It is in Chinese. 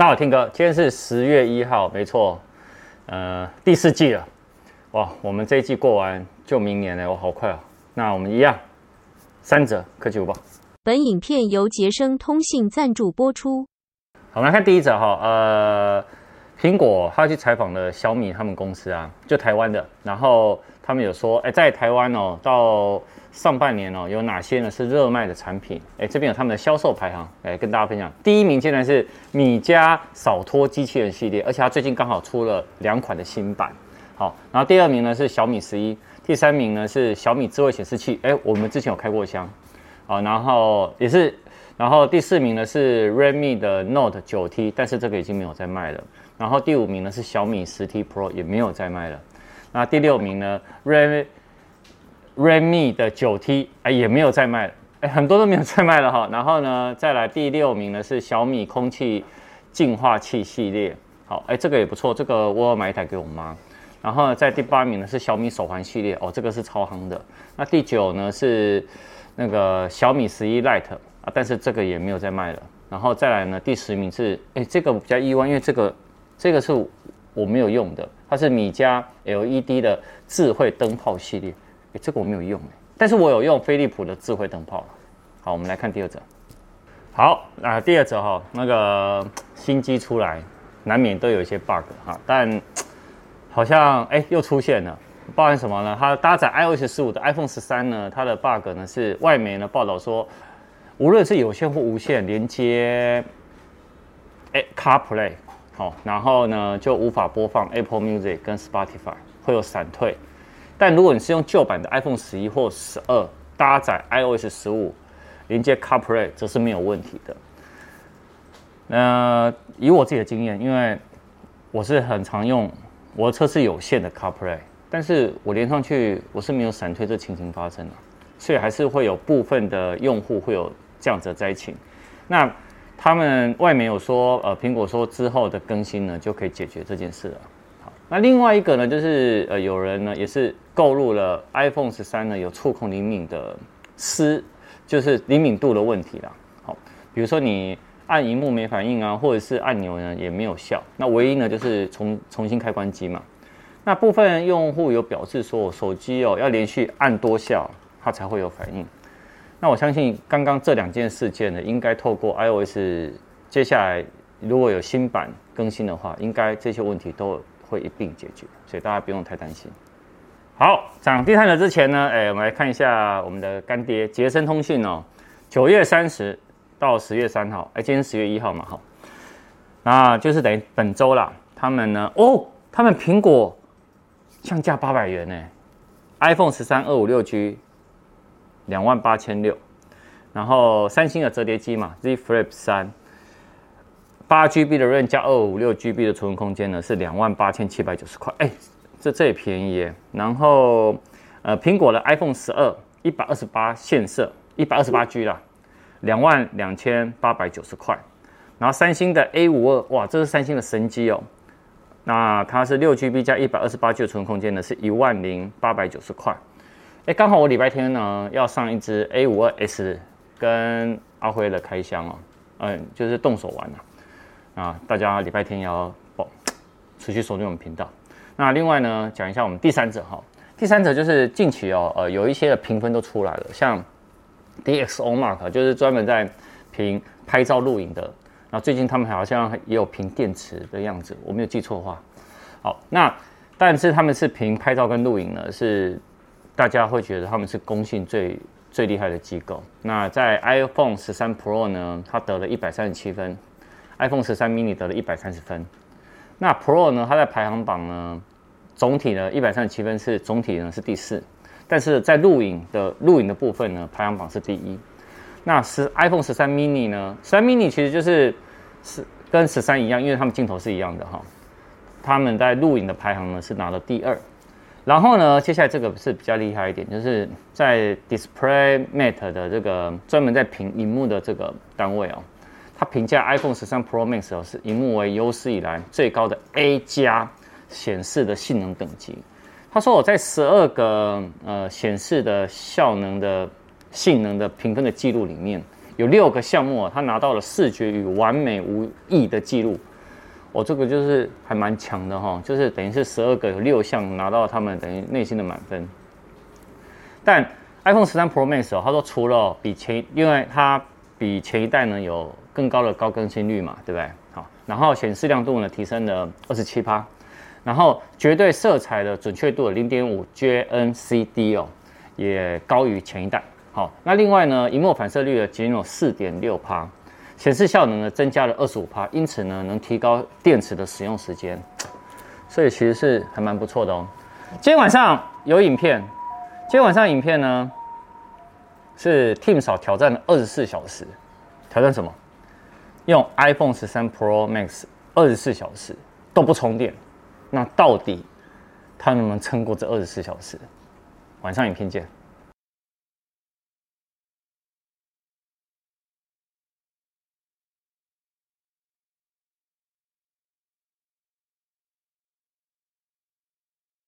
大家好，听哥，今天是十月一号，没错，呃，第四季了，哇，我们这一季过完就明年了，哇，好快啊！那我们一样，三折科技午报。本影片由杰生通信赞助播出。好，我们来看第一则哈，呃，苹果他去采访了小米他们公司啊，就台湾的，然后他们有说，哎，在台湾哦，到上半年哦，有哪些呢是热卖的产品？哎，这边有他们的销售排行，来跟大家分享。第一名竟然是米家扫拖机器人系列，而且它最近刚好出了两款的新版。好，然后第二名呢是小米十一，第三名呢是小米智慧显示器。哎，我们之前有开过箱，啊，然后也是，然后第四名呢是 Redmi 的 Note 9T，但是这个已经没有在卖了。然后第五名呢是小米十 T Pro，也没有在卖了。那第六名呢？Red Redmi 的九 T 哎也没有再卖了，哎很多都没有再卖了哈。然后呢，再来第六名呢是小米空气净化器系列，好哎这个也不错，这个我要买一台给我妈。然后呢，在第八名呢是小米手环系列，哦这个是超夯的。那第九呢是那个小米十一 Lite 啊，但是这个也没有再卖了。然后再来呢第十名是哎这个比较意外，因为这个这个是我没有用的，它是米家 LED 的智慧灯泡系列。哎，这个我没有用，但是我有用飞利浦的智慧灯泡。好，我们来看第二则。好，那第二则哈，那个新机出来，难免都有一些 bug 哈，但好像哎又出现了，包含什么呢？它搭载 iOS 十五的 iPhone 十三呢，它的 bug 呢是外媒呢报道说，无论是有线或无线连接，哎 CarPlay 好，然后呢就无法播放 Apple Music 跟 Spotify，会有闪退。但如果你是用旧版的 iPhone 十一或十二搭载 iOS 十五连接 CarPlay，则是没有问题的。那以我自己的经验，因为我是很常用我的车是有线的 CarPlay，但是我连上去我是没有闪退这情形发生的，所以还是会有部分的用户会有这样子的灾情。那他们外面有说，呃，苹果说之后的更新呢就可以解决这件事了。好那另外一个呢，就是呃，有人呢也是购入了 iPhone 十三呢，有触控灵敏的失，就是灵敏度的问题啦。好，比如说你按荧幕没反应啊，或者是按钮呢也没有效。那唯一呢就是重重新开关机嘛。那部分用户有表示说，手机哦要连续按多下，它才会有反应。那我相信刚刚这两件事件呢，应该透过 iOS 接下来如果有新版更新的话，应该这些问题都。会一并解决，所以大家不用太担心。好，讲第三则之前呢，哎，我们来看一下我们的干爹杰森通讯哦，九月三十到十月三号，哎，今天十月一号嘛，哈，那就是等于本周啦。他们呢，哦，他们苹果降价八百元呢，iPhone 十三二五六 G 两万八千六，然后三星的折叠机嘛，Z Flip 三。八 GB 的 RAM 加二五六 GB 的储存空间呢，是两万八千七百九十块。哎，这这也便宜耶。然后，呃，苹果的 iPhone 十二一百二十八线色，一百二十八 G 啦，两万两千八百九十块。然后三星的 A 五二，哇，这是三星的神机哦。那它是六 GB 加一百二十八 G 的储存空间呢，是一万零八百九十块。哎，刚好我礼拜天呢要上一支 A 五二 S 跟阿辉的开箱哦，嗯，就是动手玩啊。啊，大家礼拜天也要保持续锁定我们频道。那另外呢，讲一下我们第三者哈，第三者就是近期哦，呃，有一些的评分都出来了，像 DxOMark 就是专门在评拍照录影的。那最近他们好像也有评电池的样子，我没有记错的话。好，那但是他们是评拍照跟录影呢，是大家会觉得他们是公信最最厉害的机构。那在 iPhone 十三 Pro 呢，它得了一百三十七分。iPhone 十三 mini 得了一百三十分，那 Pro 呢？它在排行榜呢，总体呢一百三十七分是总体呢是第四，但是在录影的录影的部分呢，排行榜是第一。那十 iPhone 十三 mini 呢？十三 mini 其实就是是跟十三一样，因为他们镜头是一样的哈。他们在录影的排行呢是拿了第二，然后呢，接下来这个是比较厉害一点，就是在 DisplayMate 的这个专门在评荧幕的这个单位哦。他评价 iPhone 十三 Pro Max 哦，是荧幕为有史以来最高的 A 加显示的性能等级。他说我在十二个呃显示的效能的性能的评分的记录里面，有六个项目啊，他拿到了视觉与完美无异的记录。我、哦、这个就是还蛮强的哈，就是等于是十二个有六项拿到他们等于内心的满分。但 iPhone 十三 Pro Max 哦，他说除了比前，因为它比前一代呢有更高的高更新率嘛，对不对？好，然后显示亮度呢提升了二十七趴，然后绝对色彩的准确度零点五 JNCD 哦，也高于前一代。好，那另外呢，萤幕反射率的仅有四点六趴。显示效能呢增加了二十五趴，因此呢能提高电池的使用时间，所以其实是还蛮不错的哦。今天晚上有影片，今天晚上影片呢是 Tim 少挑战了二十四小时，挑战什么？用 iPhone 十三 Pro Max 二十四小时都不充电，那到底他能不能撑过这二十四小时？晚上影片见。